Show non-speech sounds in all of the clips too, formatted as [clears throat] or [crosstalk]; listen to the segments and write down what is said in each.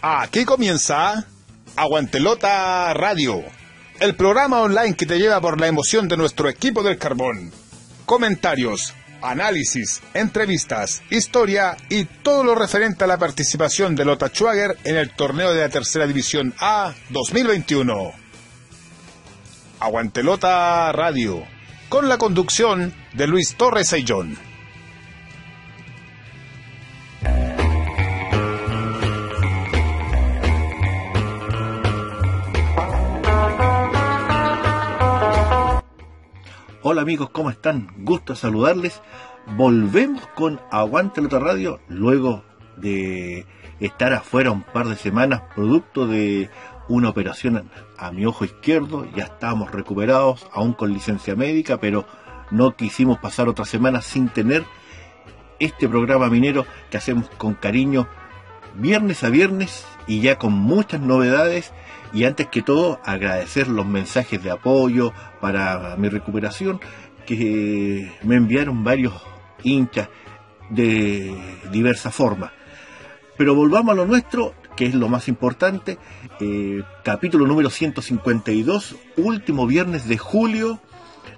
Aquí comienza Aguantelota Radio, el programa online que te lleva por la emoción de nuestro equipo del carbón. Comentarios, análisis, entrevistas, historia y todo lo referente a la participación de Lota Schwager en el torneo de la Tercera División A 2021. Aguantelota Radio, con la conducción de Luis Torres Ayllón. Hola amigos, ¿cómo están? Gusto saludarles. Volvemos con Aguante la Radio luego de estar afuera un par de semanas producto de una operación a mi ojo izquierdo. Ya estábamos recuperados, aún con licencia médica, pero no quisimos pasar otra semana sin tener este programa minero que hacemos con cariño viernes a viernes y ya con muchas novedades y antes que todo agradecer los mensajes de apoyo para mi recuperación que me enviaron varios hinchas de diversa forma. Pero volvamos a lo nuestro, que es lo más importante. Eh, capítulo número 152, último viernes de julio,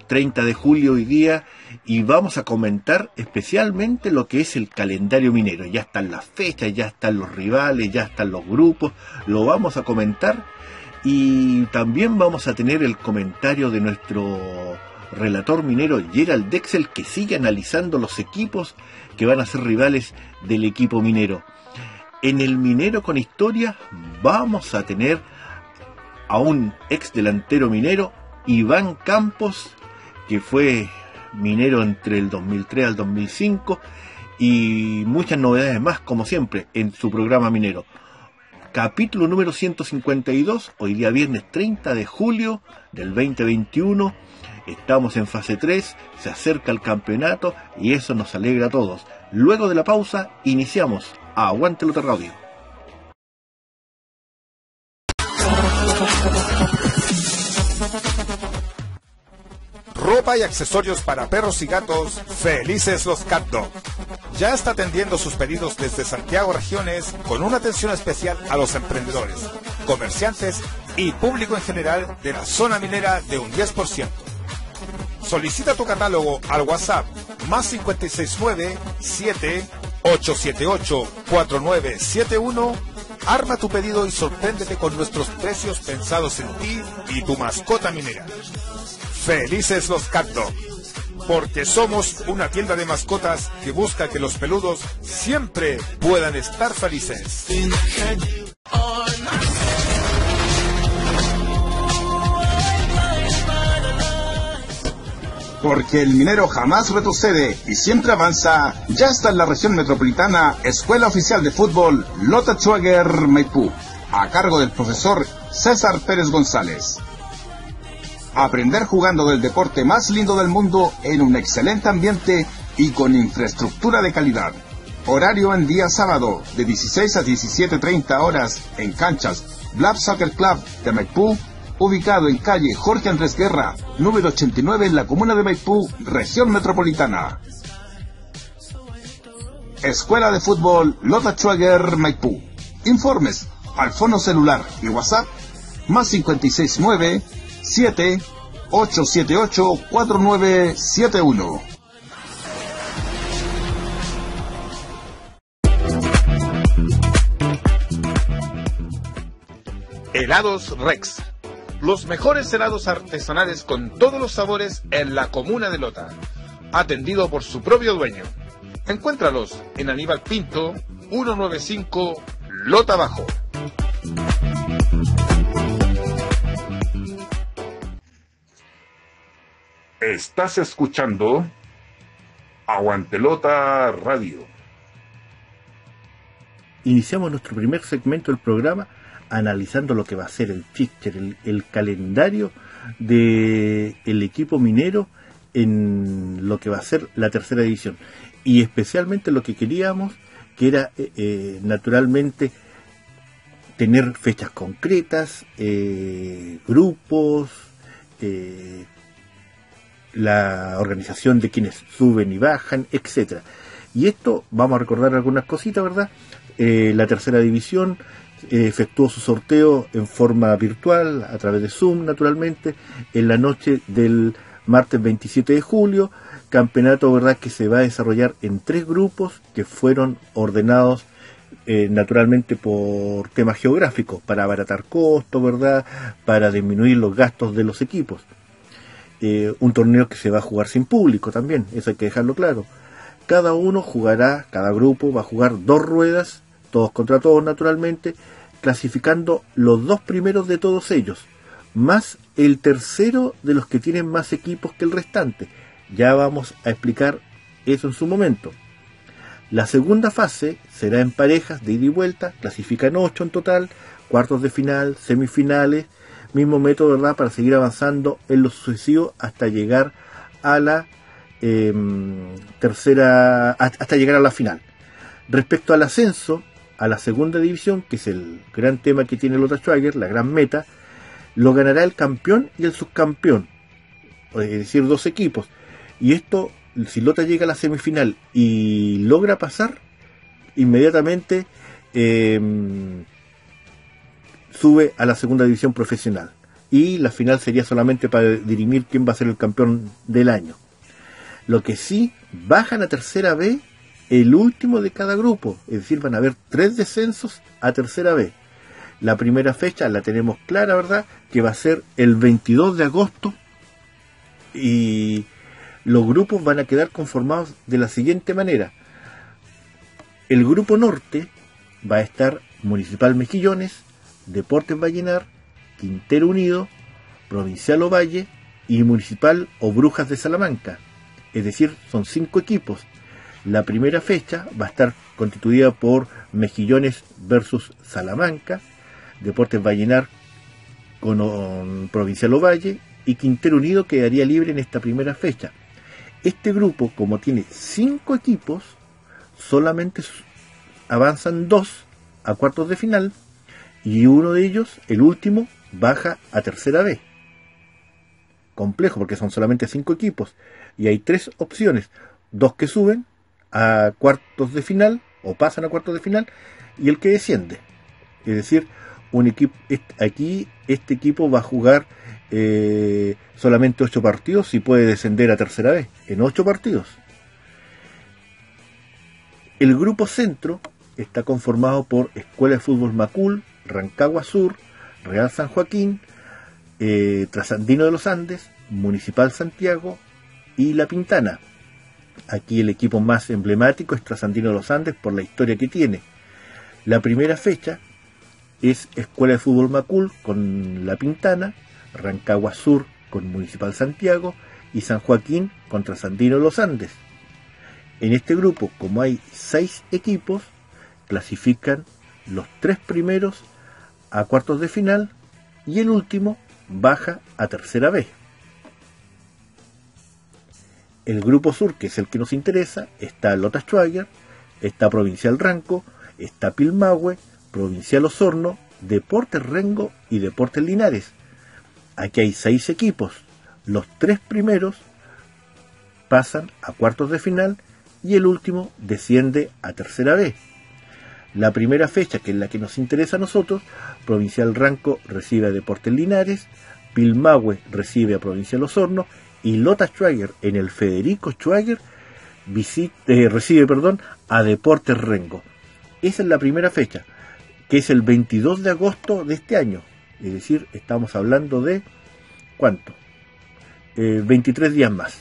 30 de julio hoy día, y vamos a comentar especialmente lo que es el calendario minero. Ya están las fechas, ya están los rivales, ya están los grupos, lo vamos a comentar y también vamos a tener el comentario de nuestro relator minero Gerald Dexel que sigue analizando los equipos que van a ser rivales del equipo minero. En el minero con historia vamos a tener a un ex delantero minero, Iván Campos, que fue minero entre el 2003 al 2005 y muchas novedades más como siempre en su programa minero capítulo número 152, hoy día viernes 30 de julio del 2021. Estamos en fase 3, se acerca el campeonato y eso nos alegra a todos. Luego de la pausa, iniciamos Aguante Lota Radio. Ropa y accesorios para perros y gatos, felices los Cat Dog. Ya está atendiendo sus pedidos desde Santiago Regiones con una atención especial a los emprendedores, comerciantes y público en general de la zona minera de un 10%. Solicita tu catálogo al WhatsApp más 569 7 878 4971 Arma tu pedido y sorpréndete con nuestros precios pensados en ti y tu mascota minera. Felices los Cat porque somos una tienda de mascotas que busca que los peludos siempre puedan estar felices. Porque el minero jamás retrocede y siempre avanza, ya está en la región metropolitana Escuela Oficial de Fútbol Lota Schwager Maipú, a cargo del profesor César Pérez González. Aprender jugando del deporte más lindo del mundo en un excelente ambiente y con infraestructura de calidad. Horario en día sábado de 16 a 17.30 horas en canchas Blab Soccer Club de Maipú, ubicado en calle Jorge Andrés Guerra, número 89 en la comuna de Maipú, región metropolitana. Escuela de Fútbol Lota Schwager Maipú. Informes al fono celular y WhatsApp más 569 7 878 4971. Helados Rex. Los mejores helados artesanales con todos los sabores en la comuna de Lota. Atendido por su propio dueño. Encuéntralos en Aníbal Pinto, 195 Lota Bajo. Estás escuchando Aguantelota Radio. Iniciamos nuestro primer segmento del programa analizando lo que va a ser el fixture, el, calendario del el equipo minero en lo que va a ser la tercera división. Y especialmente lo que queríamos, que era eh, eh, naturalmente tener fechas concretas, eh, grupos, la organización de quienes suben y bajan, etcétera. Y esto, vamos a recordar algunas cositas, ¿verdad? Eh, la tercera división eh, efectuó su sorteo en forma virtual, a través de Zoom naturalmente, en la noche del martes 27 de julio, campeonato verdad que se va a desarrollar en tres grupos que fueron ordenados eh, naturalmente por temas geográficos, para abaratar costos, ¿verdad? Para disminuir los gastos de los equipos. Eh, un torneo que se va a jugar sin público también, eso hay que dejarlo claro. Cada uno jugará, cada grupo va a jugar dos ruedas, todos contra todos naturalmente, clasificando los dos primeros de todos ellos, más el tercero de los que tienen más equipos que el restante. Ya vamos a explicar eso en su momento. La segunda fase será en parejas de ida y vuelta, clasifican ocho en total, cuartos de final, semifinales, mismo método, ¿verdad?, para seguir avanzando en lo sucesivo hasta llegar a la em, tercera, hasta llegar a la final. Respecto al ascenso a la segunda división, que es el gran tema que tiene Lota Schwager, la gran meta, lo ganará el campeón y el subcampeón, es decir, dos equipos. Y esto si Lota llega a la semifinal y logra pasar, inmediatamente em, sube a la segunda división profesional. Y la final sería solamente para dirimir quién va a ser el campeón del año. Lo que sí, bajan a tercera B el último de cada grupo. Es decir, van a haber tres descensos a tercera B. La primera fecha la tenemos clara, ¿verdad? Que va a ser el 22 de agosto. Y los grupos van a quedar conformados de la siguiente manera. El grupo norte va a estar Municipal Mejillones, Deportes Vallenar, Quintero Unido, Provincial Ovalle y Municipal o Brujas de Salamanca. Es decir, son cinco equipos. La primera fecha va a estar constituida por Mejillones versus Salamanca, Deportes Vallenar con Provincial Ovalle y Quintero Unido quedaría libre en esta primera fecha. Este grupo, como tiene cinco equipos, solamente avanzan dos a cuartos de final y uno de ellos, el último, baja a tercera vez. Complejo porque son solamente cinco equipos y hay tres opciones, dos que suben a cuartos de final o pasan a cuartos de final y el que desciende. Es decir, un equipo aquí este equipo va a jugar eh, solamente ocho partidos y puede descender a tercera vez, en ocho partidos. El grupo centro está conformado por Escuela de Fútbol Macul, Rancagua Sur, Real San Joaquín, eh, Trasandino de los Andes, Municipal Santiago y La Pintana. Aquí el equipo más emblemático es Trasandino de los Andes por la historia que tiene. La primera fecha es Escuela de Fútbol Macul con La Pintana, Rancagua Sur con Municipal Santiago y San Joaquín contra Sandino Los Andes. En este grupo, como hay seis equipos, clasifican los tres primeros a cuartos de final y el último baja a tercera vez. El grupo sur, que es el que nos interesa, está Lota Schwager, está Provincial Ranco, está Pilmahue, Provincial Osorno, Deportes Rengo y Deportes Linares. Aquí hay seis equipos. Los tres primeros pasan a cuartos de final y el último desciende a tercera vez. La primera fecha, que es la que nos interesa a nosotros, Provincial Ranco recibe a Deportes Linares, Pilmahue recibe a Provincial Osorno y Lota Schwager en el Federico Schwager eh, recibe perdón, a Deportes Rengo. Esa es la primera fecha, que es el 22 de agosto de este año. Es decir, estamos hablando de ¿cuánto? 23 eh, días más.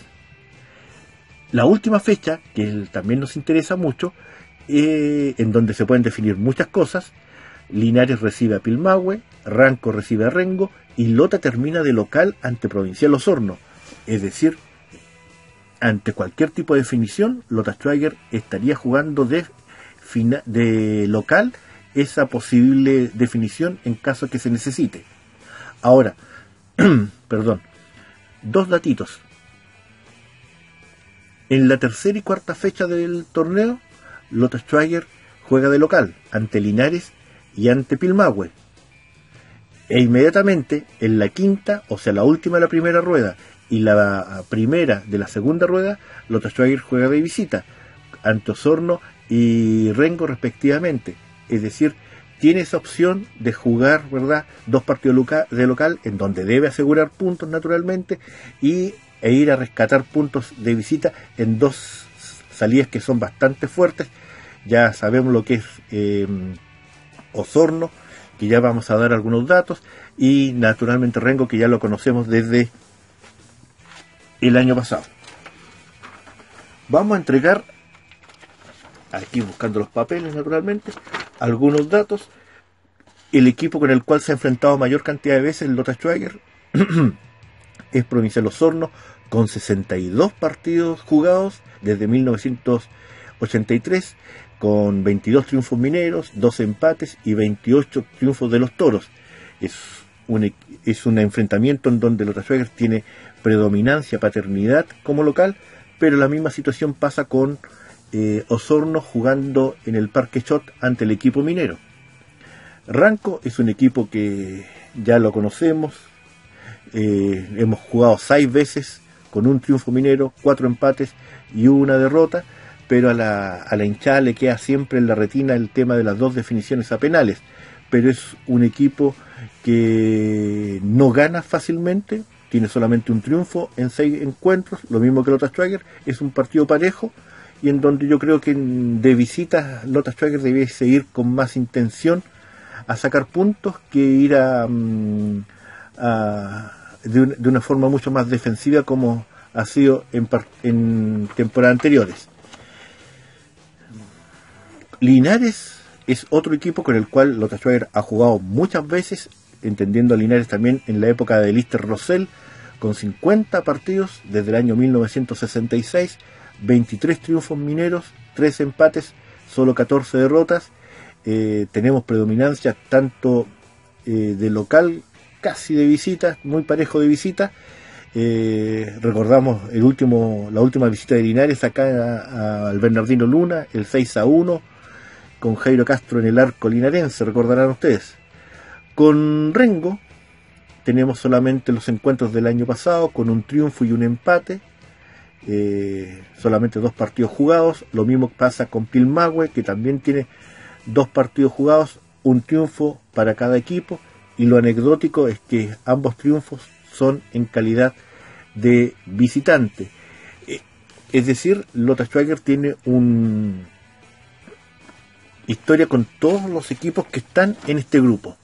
La última fecha, que también nos interesa mucho, eh, en donde se pueden definir muchas cosas, Linares recibe a Pilmahue, Ranco recibe a Rengo y Lota termina de local ante Provincial Osorno. Es decir, ante cualquier tipo de definición, Lota Schwager estaría jugando de, de local esa posible definición en caso que se necesite. Ahora, [clears throat] perdón, dos datitos. En la tercera y cuarta fecha del torneo, Lota Schwager juega de local ante Linares y ante Pilmahue. E inmediatamente en la quinta, o sea, la última de la primera rueda y la primera de la segunda rueda, Lota Schwager juega de visita ante Osorno y Rengo respectivamente es decir, tiene esa opción de jugar, ¿verdad? Dos partidos de local, en donde debe asegurar puntos naturalmente, y, e ir a rescatar puntos de visita en dos salidas que son bastante fuertes. Ya sabemos lo que es em, Osorno, que ya vamos a dar algunos datos, y naturalmente Rengo, que ya lo conocemos desde el año pasado. Vamos a entregar, aquí buscando los papeles naturalmente, algunos datos. El equipo con el cual se ha enfrentado mayor cantidad de veces, el Lota Schwager, [clears throat] es Provincial Osorno, con 62 partidos jugados desde 1983, con 22 triunfos mineros, 12 empates y 28 triunfos de los toros. Es un, es un enfrentamiento en donde Lota Schwager tiene predominancia, paternidad como local, pero la misma situación pasa con eh, Osorno jugando en el Parque Shot ante el equipo minero. Ranco es un equipo que ya lo conocemos, eh, hemos jugado seis veces con un triunfo minero, cuatro empates y una derrota, pero a la, a la hinchada le queda siempre en la retina el tema de las dos definiciones a penales, pero es un equipo que no gana fácilmente, tiene solamente un triunfo en seis encuentros, lo mismo que Lota Schwager, es un partido parejo y en donde yo creo que de visita Lota Schwager debe seguir con más intención a sacar puntos que ir a, mm, de, una forma mucho más defensiva como ha sido en, en temporadas anteriores. Linares es otro equipo con el cual Lota Schwager ha jugado muchas veces entendiendo a Linares también en la época de Lister Rosell, con 50 partidos desde el año 1966, 23 triunfos mineros, 3 empates, solo 14 derrotas. Eh, tenemos predominancia tanto eh, de local, casi de visita, muy parejo de visita. Eh, recordamos el último, la última visita de Linares acá al Bernardino Luna, el 6 a 1, con Jairo Castro en el arco linarense, recordarán ustedes. Con Rengo tenemos solamente los encuentros del año pasado con un triunfo y un empate. Eh, solamente dos partidos jugados. Lo mismo pasa con Pilmahue, que también tiene dos partidos jugados, un triunfo para cada equipo. Y lo anecdótico es que ambos triunfos son en calidad de visitante. Eh, es decir, Lothar Schwager tiene una historia con todos los equipos que están en este grupo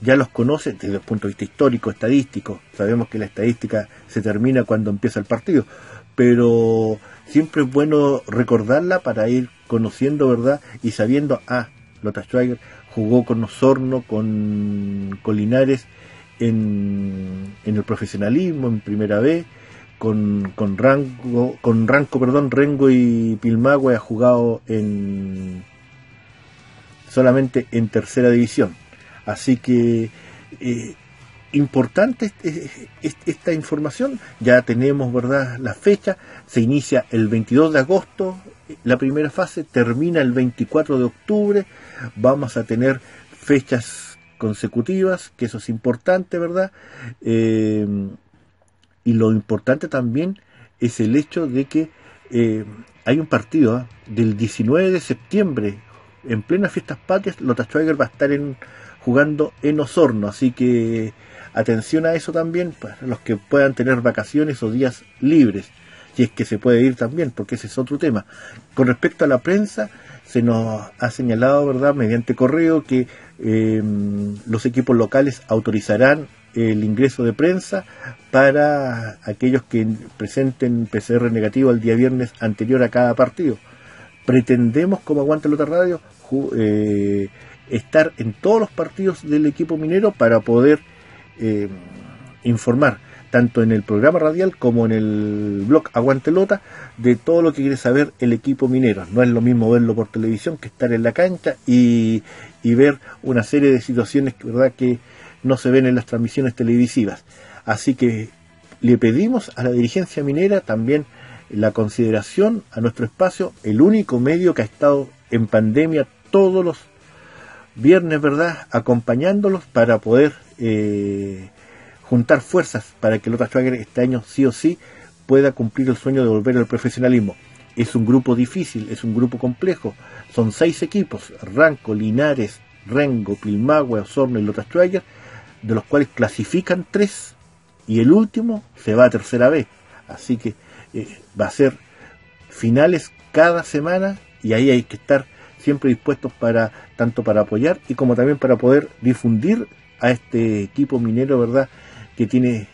ya los conoce desde el punto de vista histórico, estadístico. Sabemos que la estadística se termina cuando empieza el partido, pero siempre es bueno recordarla para ir conociendo, ¿verdad? Y sabiendo, ah, Lothar Schweiger jugó con Osorno, con, Colinares en, en el profesionalismo, en primera vez, con, con Rango, con Ranco, perdón, Rengo y Pilmagüe ha jugado en solamente en tercera división Así que eh, importante esta información. Ya tenemos, ¿verdad?, la fecha. Se inicia el 22 de agosto la primera fase, termina el 24 de octubre. Vamos a tener fechas consecutivas, que eso es importante, ¿verdad? Eh, y lo importante también es el hecho de que eh, hay un partido ¿ah? del 19 de septiembre, en plenas fiestas patrias, Lota Schweiger va a estar en jugando en Osorno, así que atención a eso también para los que puedan tener vacaciones o días libres, si es que se puede ir también, porque ese es otro tema. Con respecto a la prensa, se nos ha señalado, ¿verdad?, mediante correo que eh, los equipos locales autorizarán el ingreso de prensa para aquellos que presenten PCR negativo el día viernes anterior a cada partido. Pretendemos, como aguanta la otra radio, eh, estar en todos los partidos del equipo minero para poder eh, informar tanto en el programa radial como en el blog Aguantelota de todo lo que quiere saber el equipo minero. No es lo mismo verlo por televisión que estar en la cancha y, ver una serie de situaciones ¿verdad? que no se ven en las transmisiones televisivas. Así que le pedimos a la dirigencia minera también la consideración a nuestro espacio, el único medio que ha estado en pandemia todos los viernes, ¿verdad? Acompañándolos para poder eh, juntar fuerzas para que Lota Schwager este año sí o sí pueda cumplir el sueño de volver al profesionalismo. Es un grupo difícil, es un grupo complejo. Son seis equipos, Ranco, Linares, Rengo, Pilmagüe, Osorno y Lota Schwager, de los cuales clasifican tres y el último se va a tercera vez. Así que eh, va a ser finales cada semana y ahí hay que estar siempre dispuestos para tanto para apoyar y como también para poder difundir a este equipo minero, ¿verdad? Que tiene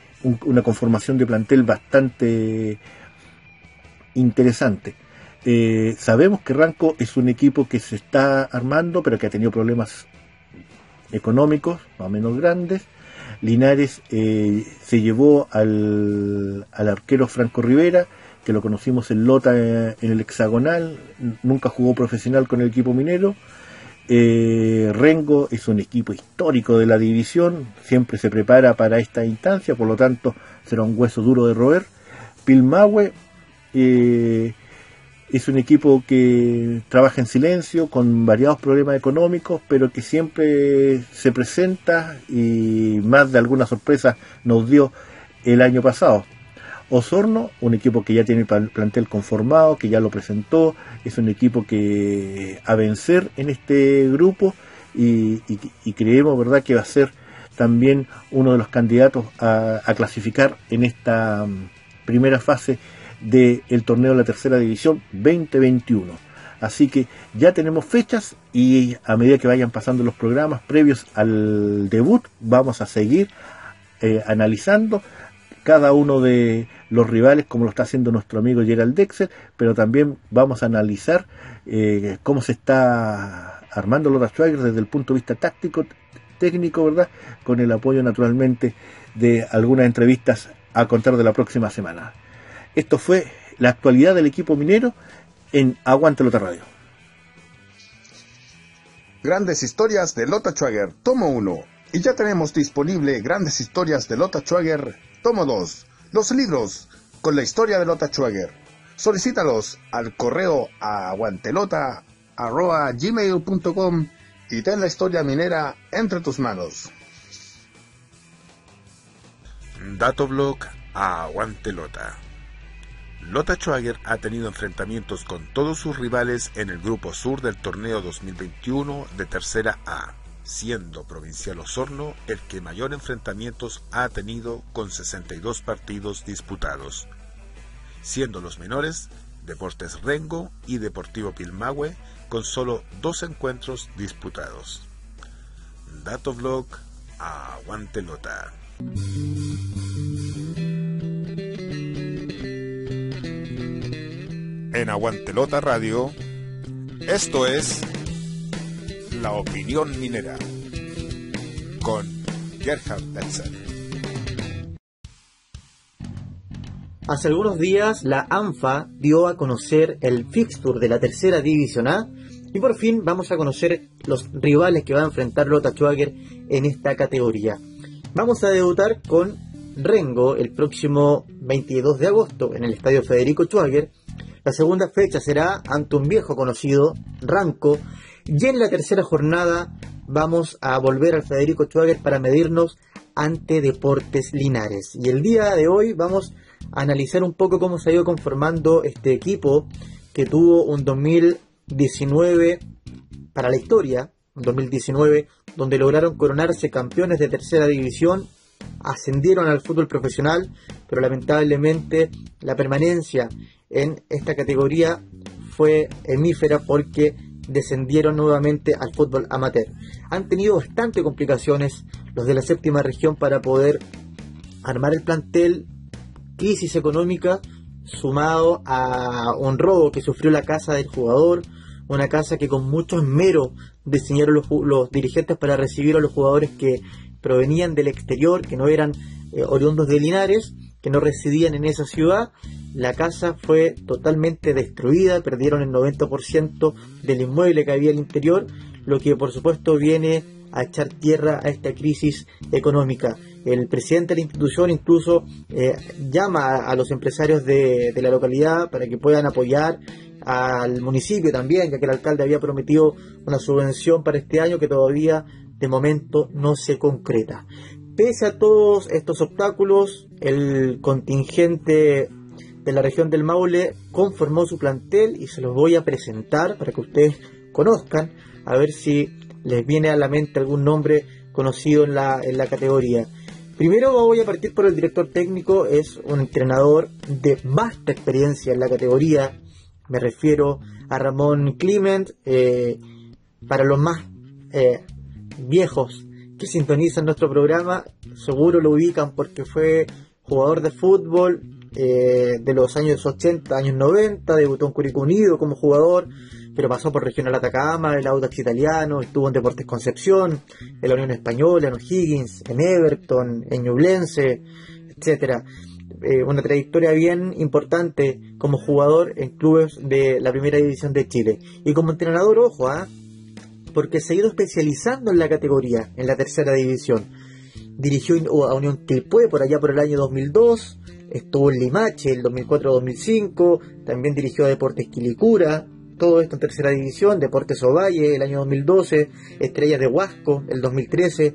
una conformación de plantel bastante interesante. Eh, sabemos que Ranco es un equipo que se está armando, pero que ha tenido problemas económicos más o menos grandes. Linares eh, se llevó al, al, arquero Franco Rivera, que lo conocimos en Lota eh, en el hexagonal, nunca jugó profesional con el equipo minero. Eh, Rengo es un equipo histórico de la división, siempre se prepara para esta instancia, por lo tanto será un hueso duro de roer. Pilmahue eh, es un equipo que trabaja en silencio, con variados problemas económicos, pero que siempre se presenta y más de alguna sorpresa nos dio el año pasado. Osorno, un equipo que ya tiene el plantel conformado, que ya lo presentó, es un equipo que a vencer en este grupo y, creemos verdad que va a ser también uno de los candidatos a, clasificar en esta mm, primera fase del torneo de la tercera división 2021. Así que ya tenemos fechas y a medida que vayan pasando los programas previos al debut, vamos a seguir eh, analizando cada uno de los rivales, como lo está haciendo nuestro amigo Gerald Dexter, pero también vamos a analizar eh, cómo se está armando los Schwager desde el punto de vista táctico, técnico, ¿verdad? Con el apoyo naturalmente de algunas entrevistas a contar de la próxima semana. Esto fue la actualidad del equipo minero en Aguante Lota Radio. Grandes historias de Lota Schwager, tomo 1. Y ya tenemos disponible Grandes historias de Lota Schwager Tomo 2. Los libros con la historia de Lota Schwager. Solicítalos al correo aguantelota.gmail.com y ten la historia minera entre tus manos. Datoblog Aguantelota. Lota Schwager ha tenido enfrentamientos con todos sus rivales en el grupo sur del torneo 2021 de Tercera A siendo Provincial Osorno el que mayor enfrentamientos ha tenido con 62 partidos disputados, siendo los menores Deportes Rengo y Deportivo Pilmahue con solo dos encuentros disputados. Datovlog a Guantelota. En Aguantelota Radio, esto es la opinión minera con Gerhard Betzel. Hace algunos días la ANFA dio a conocer el fixture de la tercera división A y por fin vamos a conocer los rivales que va a enfrentar Lota Schwager en esta categoría. Vamos a debutar con Rengo el próximo 22 de agosto en el estadio Federico Schwager. La segunda fecha será ante un viejo conocido, Ranco, y en la tercera jornada vamos a volver al Federico Schwager para medirnos ante Deportes Linares. Y el día de hoy vamos a analizar un poco cómo se ha ido conformando este equipo que tuvo un 2019 para la historia, un 2019 donde lograron coronarse campeones de tercera división, ascendieron al fútbol profesional, pero lamentablemente la permanencia en esta categoría fue hemífera porque descendieron nuevamente al fútbol amateur. Han tenido bastante complicaciones los de la séptima región para poder armar el plantel, crisis económica sumado a un robo que sufrió la casa del jugador, una casa que con mucho esmero diseñaron los, dirigentes para recibir a los jugadores que provenían del exterior, que no eran eh, oriundos de Linares, que no residían en esa ciudad la casa fue totalmente destruida, perdieron el 90% del inmueble que había al interior, lo que por supuesto viene a echar tierra a esta crisis económica. El presidente de la institución incluso eh, llama a, los empresarios de, de, la localidad para que puedan apoyar al municipio también, ya que el alcalde había prometido una subvención para este año que todavía de momento no se concreta. Pese a todos estos obstáculos, el contingente de la región del Maule conformó su plantel y se los voy a presentar para que ustedes conozcan, a ver si les viene a la mente algún nombre conocido en la, en la categoría. Primero voy a partir por el director técnico, es un entrenador de vasta experiencia en la categoría, me refiero a Ramón Clement, eh, para los más eh, viejos que sintonizan nuestro programa, seguro lo ubican porque fue jugador de fútbol eh, de los años 80, años 90, debutó en Curicó Unido como jugador, pero pasó por Regional Atacama, el Audax Italiano, estuvo en Deportes Concepción, en la Unión Española, en O'Higgins, en Everton, en Ñublense, etcétera. Eh, una trayectoria bien importante como jugador en clubes de la primera división de Chile. Y como entrenador, ojo, ¿ah? Porque se ha ido especializando en la categoría, en la tercera división. Dirigió a Unión Tilpue por allá por el año 2002, estuvo en Limache el 2004-2005, también dirigió a Deportes Quilicura, todo esto en tercera división, Deportes Ovalle el año 2012, Estrellas de Huasco el 2013,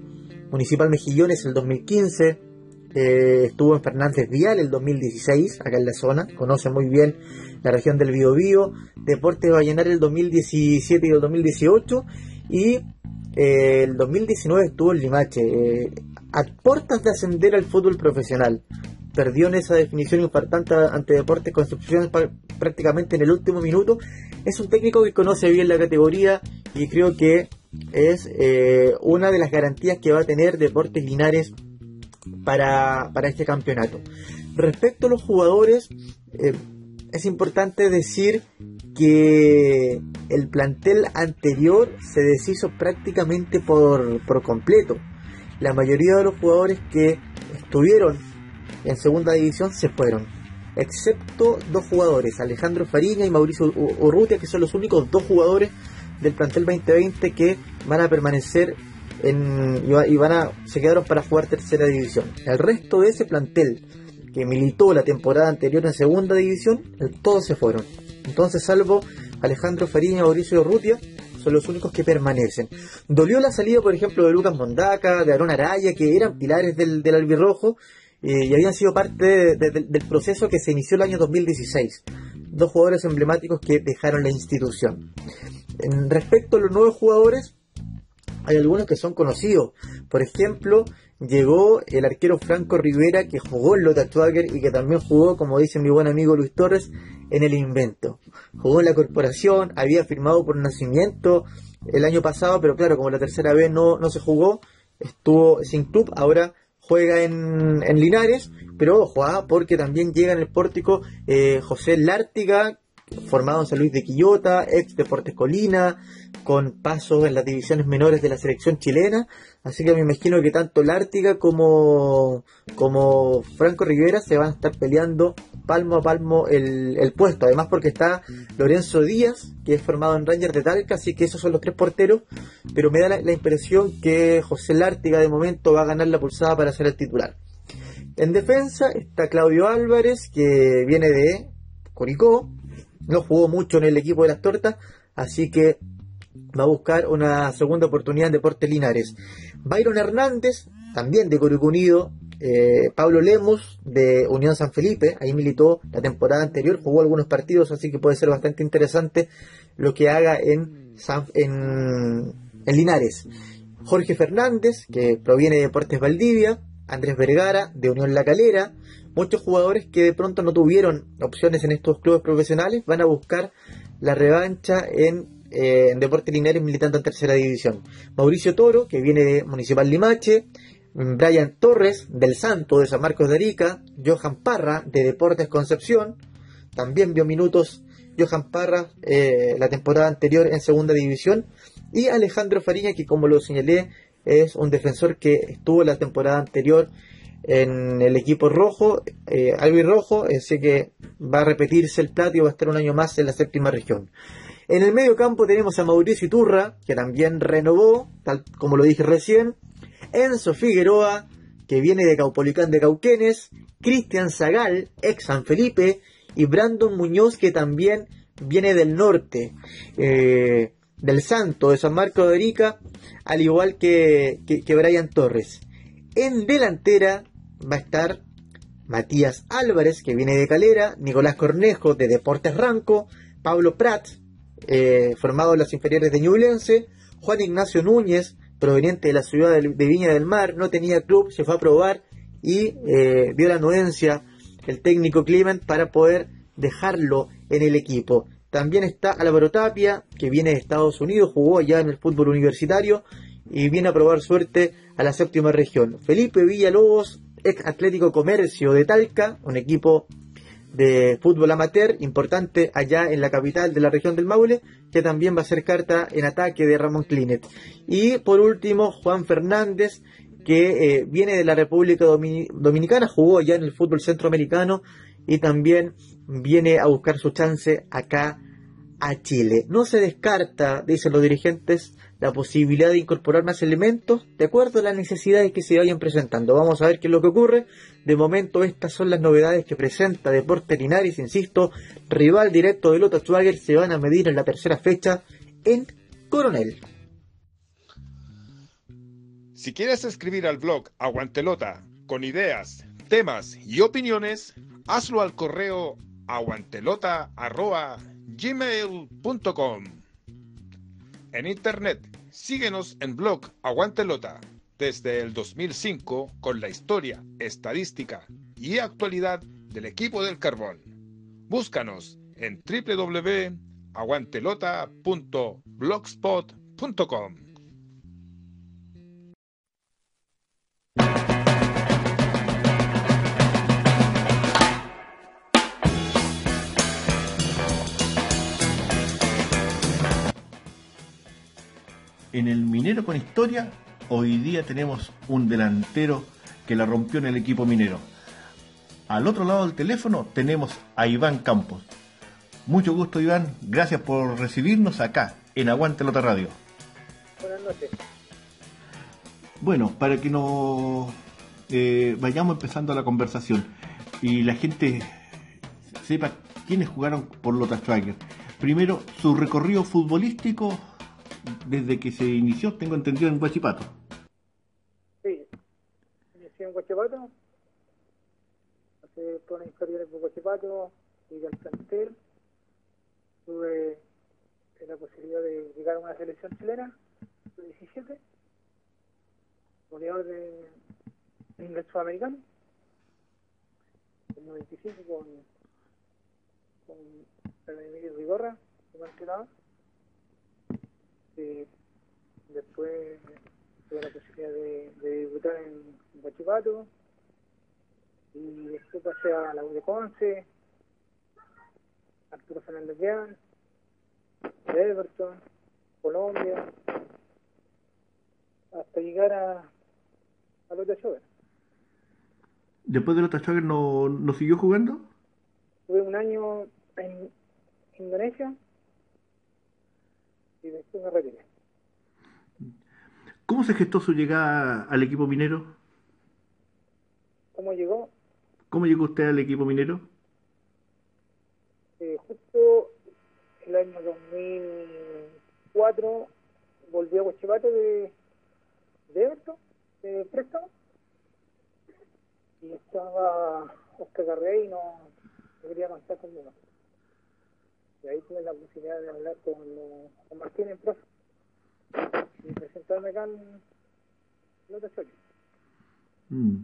Municipal Mejillones el 2015, eh, estuvo en Fernández Vial el 2016, acá en la zona, conoce muy bien la región del Biobío, Deportes Vallenar el 2017 y el 2018, y eh, el 2019 estuvo en Limache, eh, a puertas de ascender al fútbol profesional. Perdió en esa definición importante ante Deportes Construcción prácticamente en el último minuto. Es un técnico que conoce bien la categoría y creo que es eh, una de las garantías que va a tener Deportes Linares para, este campeonato. Respecto a los jugadores, eh, es importante decir que el plantel anterior se deshizo prácticamente por, por completo. La mayoría de los jugadores que estuvieron en segunda división se fueron, excepto dos jugadores, Alejandro Fariña y Mauricio Urrutia, que son los únicos dos jugadores del plantel 2020 que van a permanecer en, y van a, se quedaron para jugar tercera división. El resto de ese plantel que militó la temporada anterior en segunda división, todos se fueron. Entonces, salvo Alejandro Fariña y Mauricio Urrutia, son los únicos que permanecen. Dolió la salida, por ejemplo, de Lucas Mondaca, de Aaron Araya, que eran pilares del, del albirrojo eh, y habían sido parte del proceso que se inició el año 2016. Dos jugadores emblemáticos que dejaron la institución. En respecto a los nuevos jugadores, hay algunos que son conocidos. Por ejemplo, llegó el arquero Franco Rivera que jugó en Lota y que también jugó, como dice mi buen amigo Luis Torres, en el invento. Jugó en la corporación, había firmado por nacimiento el año pasado, pero claro, como la tercera vez no, no se jugó, estuvo sin club, ahora juega en, en Linares, pero ojo, ¿ah? porque también llega en el pórtico eh, José Lártiga, formado en San Luis de Quillota, ex Deportes Colina, con pasos en las divisiones menores de la selección chilena. Así que me imagino que tanto Lártiga como, como Franco Rivera se van a estar peleando palmo a palmo el, el, puesto. Además porque está Lorenzo Díaz, que es formado en Rangers de Talca, así que esos son los tres porteros. Pero me da la, la impresión que José Lártiga de momento va a ganar la pulsada para ser el titular. En defensa está Claudio Álvarez, que viene de Curicó, no jugó mucho en el equipo de las tortas, así que va a buscar una segunda oportunidad en Deportes Linares. Byron Hernández, también de Curicó Unido, eh, Pablo Lemos de Unión San Felipe, ahí militó la temporada anterior, jugó algunos partidos, así que puede ser bastante interesante lo que haga en, en, en Linares. Jorge Fernández, que proviene de Deportes Valdivia, Andrés Vergara, de Unión La Calera, muchos jugadores que de pronto no tuvieron opciones en estos clubes profesionales van a buscar la revancha en, eh, Deportes Linares militando en tercera división. Mauricio Toro, que viene de Municipal Limache, Brian Torres, del Santo, de San Marcos de Arica, Johan Parra, de Deportes Concepción, también vio minutos Johan Parra eh, la temporada anterior en segunda división, y Alejandro Fariña, que como lo señalé, es un defensor que estuvo la temporada anterior en el equipo rojo, eh, y rojo, así que va a repetirse el plato y va a estar un año más en la séptima región. En el medio campo tenemos a Mauricio Iturra, que también renovó, tal como lo dije recién, Enzo Figueroa, que viene de Caupolicán de Cauquenes, Cristian Zagal, ex San Felipe, y Brandon Muñoz, que también viene del norte, eh, del Santo, de San Marco de Arica, al igual que, que Brian Torres. En delantera va a estar Matías Álvarez, que viene de Calera, Nicolás Cornejo, de Deportes Ranco, Pablo Prat, eh, formado en las inferiores de Ñublense, Juan Ignacio Núñez, proveniente de la ciudad de Viña del Mar, no tenía club, se fue a probar y eh, dio la anuencia el técnico Clement para poder dejarlo en el equipo. También está Álvaro Tapia, que viene de Estados Unidos, jugó allá en el fútbol universitario y viene a probar suerte a la séptima región. Felipe Villalobos, ex Atlético Comercio de Talca, un equipo de fútbol amateur importante allá en la capital de la región del Maule, que también va a ser carta en ataque de Ramón Clinet. Y por último, Juan Fernández, que eh, viene de la República Dominicana, jugó ya en el fútbol centroamericano y también viene a buscar su chance acá a Chile. No se descarta, dicen los dirigentes, la posibilidad de incorporar más elementos de acuerdo a las necesidades que se vayan presentando. Vamos a ver qué es lo que ocurre. De momento estas son las novedades que presenta Deportes Linares, insisto, rival directo de Lota Schwager, se van a medir en la tercera fecha en Coronel. Si quieres escribir al blog Aguantelota con ideas, temas y opiniones, hazlo al correo aguantelota.gmail.com. En internet, síguenos en blog Aguantelota desde el 2005 con la historia, estadística y actualidad del equipo del carbón. Búscanos en www.aguantelota.blogspot.com. en el Minero con Historia, hoy día tenemos un delantero que la rompió en el equipo minero. Al otro lado del teléfono tenemos a Iván Campos. Mucho gusto, Iván. Gracias por recibirnos acá, en Aguante Lota Radio. Buenas noches. Bueno, para que nos eh, vayamos empezando la conversación y la gente sepa quiénes jugaron por Lota Striker. Primero, su recorrido futbolístico desde que se inició, tengo entendido, en Guachipato. Sí, inicié en Guachipato, hace toda una inferior en Guachipato, llegué al plantel, tuve la posibilidad de llegar a una selección chilena, 17, goleador de inglés sudamericano, en 95 con, con el Emilio Rigorra, como entrenador después tuve la posibilidad de, debutar en Guachipato y después pasé a la U de Conce, Arturo Fernández Vial, Everton, Colombia, hasta llegar a, a Lota Schoger. ¿Después de Lota Schoger no, no siguió jugando? Tuve un año en Indonesia y después me retiré. ¿Cómo se gestó su llegada al equipo minero? ¿Cómo llegó? ¿Cómo llegó usted al equipo minero? Eh, justo el año 2004 volví a Huachipato de, de Everton, de préstamo, y estaba Oscar Garrey y no, no quería avanzar conmigo. Y ahí tuve la posibilidad de hablar con, con Martín en profe y presentarme acá en Lota mm.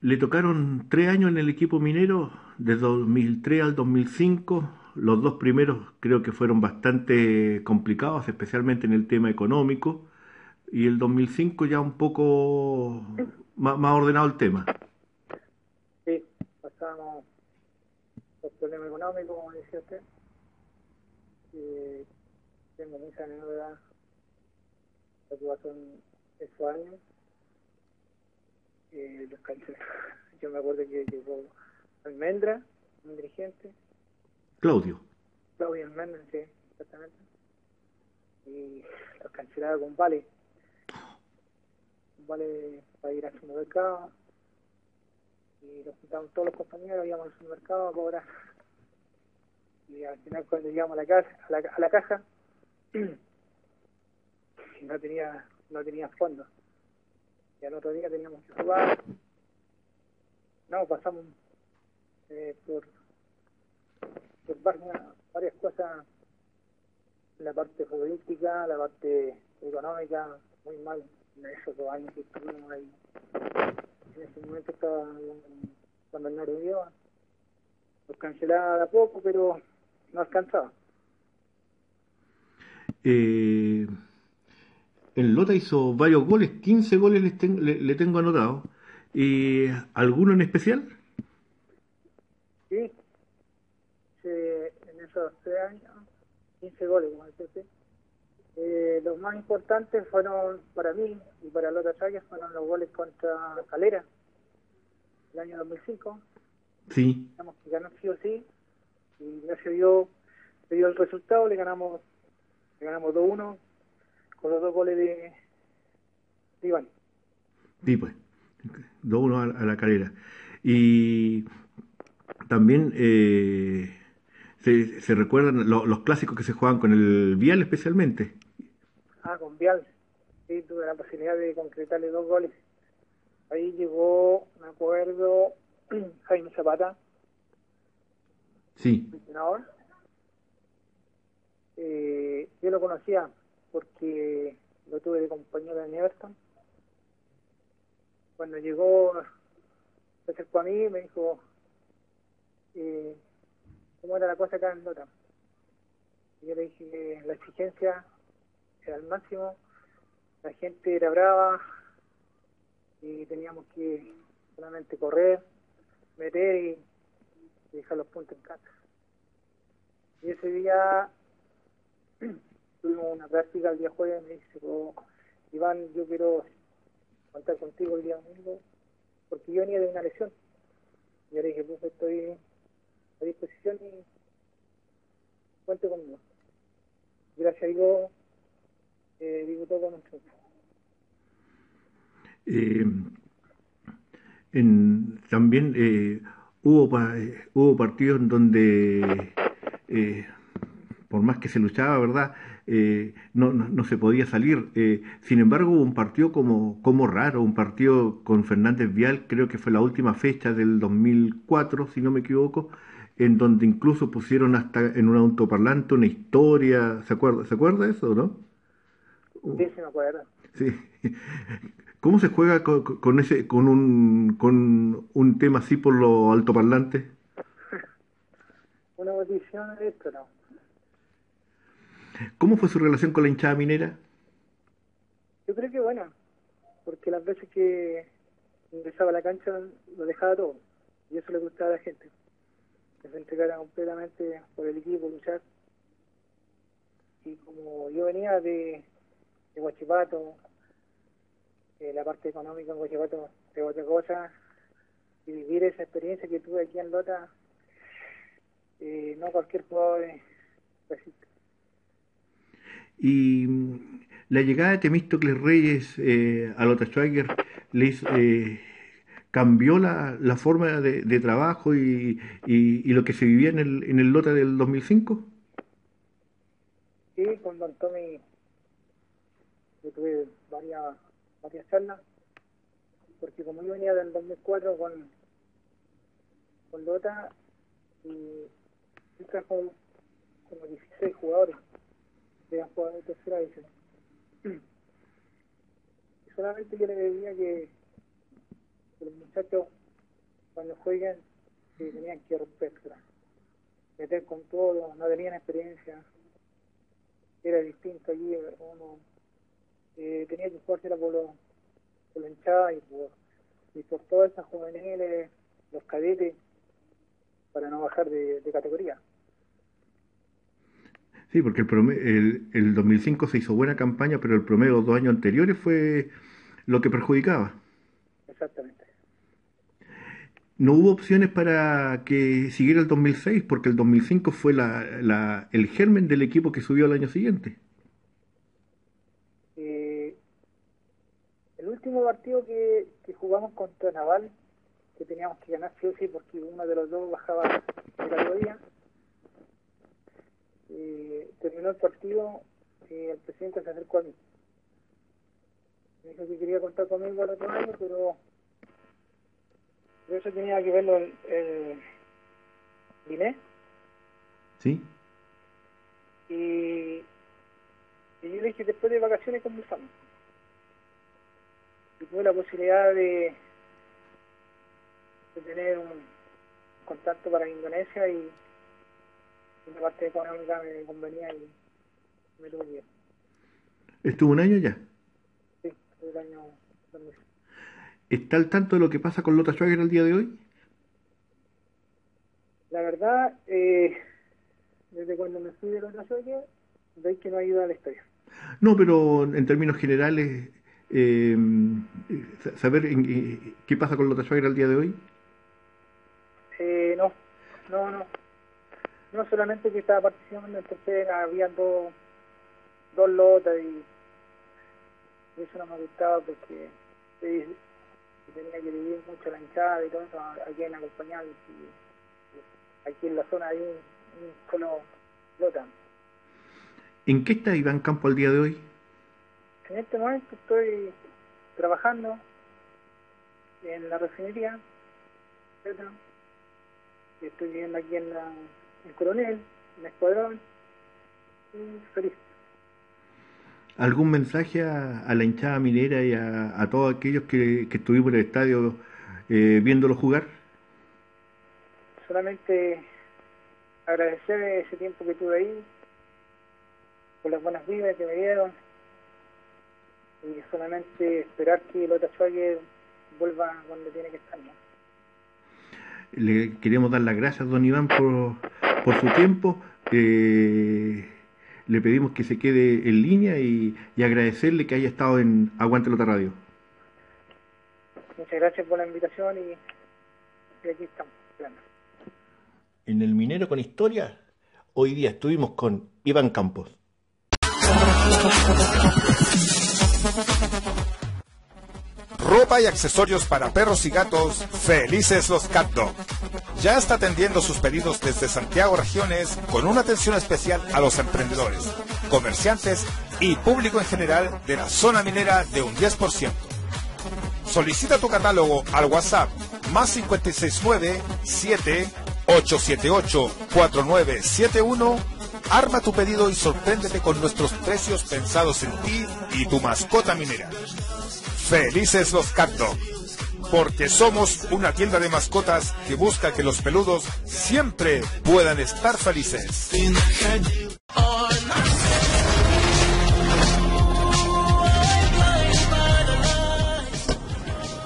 Le tocaron tres años en el equipo minero, de 2003 al 2005. Los dos primeros creo que fueron bastante complicados, especialmente en el tema económico. Y el 2005 ya un poco más, más ordenado el tema. Sí, pasamos los problemas económicos, como decía usted. tengo mucha anécdota lo que pasó en esos años. Eh, los [laughs] Yo me acuerdo que llegó Almendra, un dirigente. Claudio. Claudio Almendra, sí, exactamente. Y los cancelaron con Vale. Vale para ir al supermercado y nos juntamos todos los compañeros, íbamos al supermercado a cobrar. Y al final cuando llegamos a la casa, a la, a la caja, [clears throat] no tenía, no tenía fondos. Y al otro día teníamos que jugar. No, pasamos eh, por, varias, cosas la parte futbolística, la parte económica, muy mal en esos dos años que estuvimos ahí. En ese momento estaba San Bernardo Dios, nos cancelaba de a poco, pero no alcanzaba. Eh, el Lota hizo varios goles, 15 goles le, tengo, le, tengo anotado. ¿Y ¿Alguno en especial? Sí, en esos tres años, 15 goles, como decía eh, los más importantes fueron para mí y para Lota Chayas fueron los goles contra Calera el año 2005. Sí. Digamos que ganó sí o sí y gracias a Dios se dio el resultado, le ganamos le ganamos 2-1 con los dos goles de, Iván. Sí, pues, 2-1 a, la calera. Y también eh, se, se, recuerdan los clásicos que se juegan con el Vial especialmente. Ah, con Vial. Sí, tuve la posibilidad de concretarle dos goles. Ahí llegó, me acuerdo, [clears throat] Jaime Zapata. Sí. Eh, yo lo conocía porque lo tuve de compañero en Everton. Cuando llegó, se acercó a mí y me dijo eh, cómo era la cosa acá en Lota. Y yo le dije que la exigencia al máximo, la gente era brava y teníamos que solamente correr, meter y, dejar los puntos en casa. Y ese día [clears throat] tuvimos una práctica el día jueves, me dice, oh, Iván, yo quiero contar contigo el día domingo, porque yo venía de una lesión. Y yo le dije, pues estoy a disposición y cuente conmigo. Gracias a Dios eh, eh, en, también eh, hubo, eh, hubo partidos en donde, por más que se luchaba, ¿verdad? No, no, se podía salir. sin embargo, hubo un partido como, como raro, un partido con Fernández Vial, creo que fue la última fecha del 2004, si no me equivoco, en donde incluso pusieron hasta en un autoparlante una historia, ¿se acuerda, ¿se acuerda eso, no? Sí, sí me acuerdo. Sí. ¿Cómo se juega con, ese con un con un tema así por lo altoparlante? Una audición de esto, ¿no? ¿Cómo fue su relación con la hinchada minera? Yo creo que buena, porque las veces que ingresaba a la cancha lo dejaba todo, y eso le gustaba a la gente, que se entregara completamente por el equipo, luchar. Y como yo venía de, de Guachipato, eh, la parte económica en Guachipato de otra cosa, y vivir esa experiencia que tuve aquí en Lota, eh, no cualquier jugador resiste. Y mm, la llegada de Temístocles Reyes eh, a Lota Schwager les eh, cambió la, la forma de, de trabajo y, y, y, lo que se vivía en el, en el Lota del 2005? Sí, con Don Tommy yo tuve varias, varias charlas, porque como yo venía del 2004 con, con Lota, y él trajo como 16 jugadores de de tercera división. [clears throat] Y solamente yo le decía que, los muchachos cuando jueguen tenían que romper, meter con todo, no tenían experiencia, era distinto allí, uno eh, tenía que jugarse por, lo, por la hinchada y por, y por todas esas juveniles, los cadetes, para no bajar de, categoría. Sí, porque el, el, el 2005 se hizo buena campaña, pero el promedio de los dos años anteriores fue lo que perjudicaba. Exactamente. No hubo opciones para que siguiera el 2006, porque el 2005 fue la, la, el germen del equipo que subió al año siguiente. el último partido que, jugamos contra Naval, que teníamos que ganar sí sí porque uno de los dos bajaba de categoría, eh, terminó el partido y el presidente se acercó a mí. Me dijo que quería contar conmigo el otro año, pero, eso tenía que verlo el, el ¿Sí? Y Y yo le dije, después de vacaciones conversamos. Y tuve la posibilidad de, de tener un contacto para Indonesia y, y la parte económica me convenía y me tuve ir. ¿Estuvo un año ya? Sí, el año 2000. ¿Está al tanto de lo que pasa con Lota Schwager el día de hoy? La verdad, eh, desde cuando me fui de los Nazoya, veis que no ayuda a la historia. No, pero en términos generales, eh, sa- saber en- eh, qué pasa con Lota Schwager el día de hoy. Eh, no, no, no. No solamente que estaba participando en tercera, había dos, dos lotas y, y eso no me gustaba porque eh, tenía que dividir mucho la hinchada y todo eso a, a quien acompañar. Y, y aquí en la zona hay un, un solo lota. ¿En qué está Iván Campo el día de hoy? En este momento estoy trabajando en la refinería, etcétera. Estoy viviendo aquí en, la, en Coronel, en Escuadrón, y feliz. ¿Algún mensaje a, a la hinchada minera y a, a todos aquellos que, que estuvimos en el estadio eh, viéndolo jugar? Solamente agradecer ese tiempo que tuve ahí, por las buenas vidas que me dieron, y solamente esperar que Lota Schwager vuelva cuando tiene que estar. ¿no? Le queremos dar las gracias, don Iván, por, por su tiempo. Eh, le pedimos que se quede en línea y, y agradecerle que haya estado en Aguante Lota Radio. Muchas gracias por la invitación y, y aquí estamos. En el Minero con Historia, hoy día estuvimos con Iván Campos. [laughs] Ropa y accesorios para perros y gatos, felices los Cat Dog. Ya está atendiendo sus pedidos desde Santiago Regiones con una atención especial a los emprendedores, comerciantes y público en general de la zona minera de un 10%. Solicita tu catálogo al WhatsApp más 569 7 878 4971. Arma tu pedido y sorpréndete con nuestros precios pensados en ti y tu mascota minera. Felices los Cat Dog, porque somos una tienda de mascotas que busca que los peludos siempre puedan estar felices.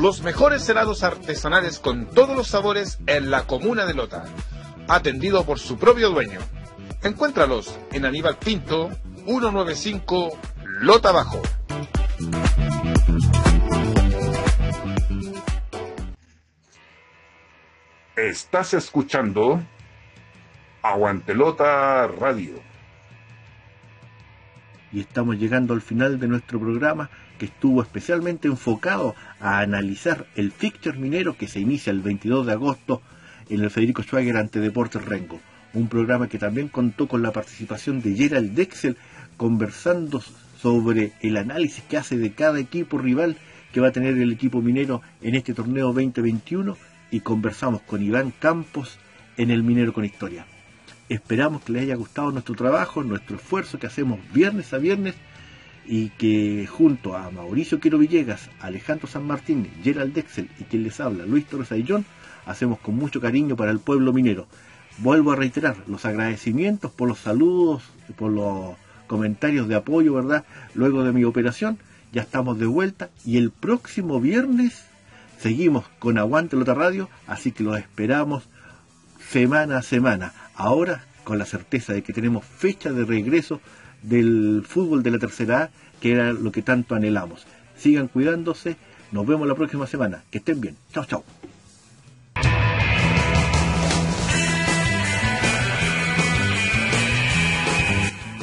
Los mejores helados artesanales con todos los sabores en la comuna de Lota. Atendido por su propio dueño. Encuéntralos en Aníbal Pinto, 195 Lota Bajo. Estás escuchando Aguantelota Radio. y estamos llegando al final de nuestro programa que estuvo especialmente enfocado a analizar el fixture minero que se inicia el 22 de agosto en el Federico Schwager ante Deportes Rengo. Un programa que también contó con la participación de Gerald Dexel conversando sobre el análisis que hace de cada equipo rival que va a tener el equipo minero en este torneo 2021 y conversamos con Iván Campos en el Minero con Historia. Esperamos que les haya gustado nuestro trabajo, nuestro esfuerzo que hacemos viernes a viernes y que junto a Mauricio Quiero Villegas, Alejandro San Martín, Gerald Dexel y quien les habla, Luis Torres Ayllón, hacemos con mucho cariño para el pueblo minero. Vuelvo a reiterar los agradecimientos por los saludos, por los comentarios de apoyo, ¿verdad? Luego de mi operación ya estamos de vuelta y el próximo viernes seguimos con Aguante Lota Radio, así que los esperamos semana a semana. Ahora con la certeza de que tenemos fecha de regreso del fútbol de la tercera A, que era lo que tanto anhelamos. Sigan cuidándose, nos vemos la próxima semana. Que estén bien. Chao, chao.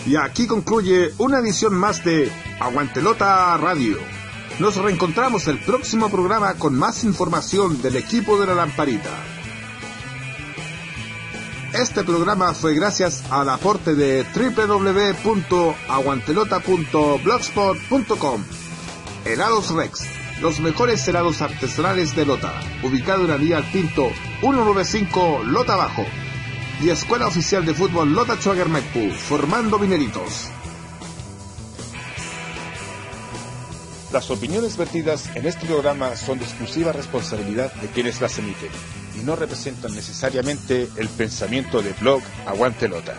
Y aquí concluye una edición más de Aguantelota Radio. Nos reencontramos el próximo programa con más información del equipo de la lamparita. Este programa fue gracias al aporte de www.aguantelota.blogspot.com. Helados Rex, los mejores helados artesanales de Lota, ubicado en la vía Pinto 195 Lota Bajo y Escuela Oficial de Fútbol Lota Schwager formando mineritos. Las opiniones vertidas en este programa son de exclusiva responsabilidad de quienes las emiten y no representan necesariamente el pensamiento de blog Aguante Lota.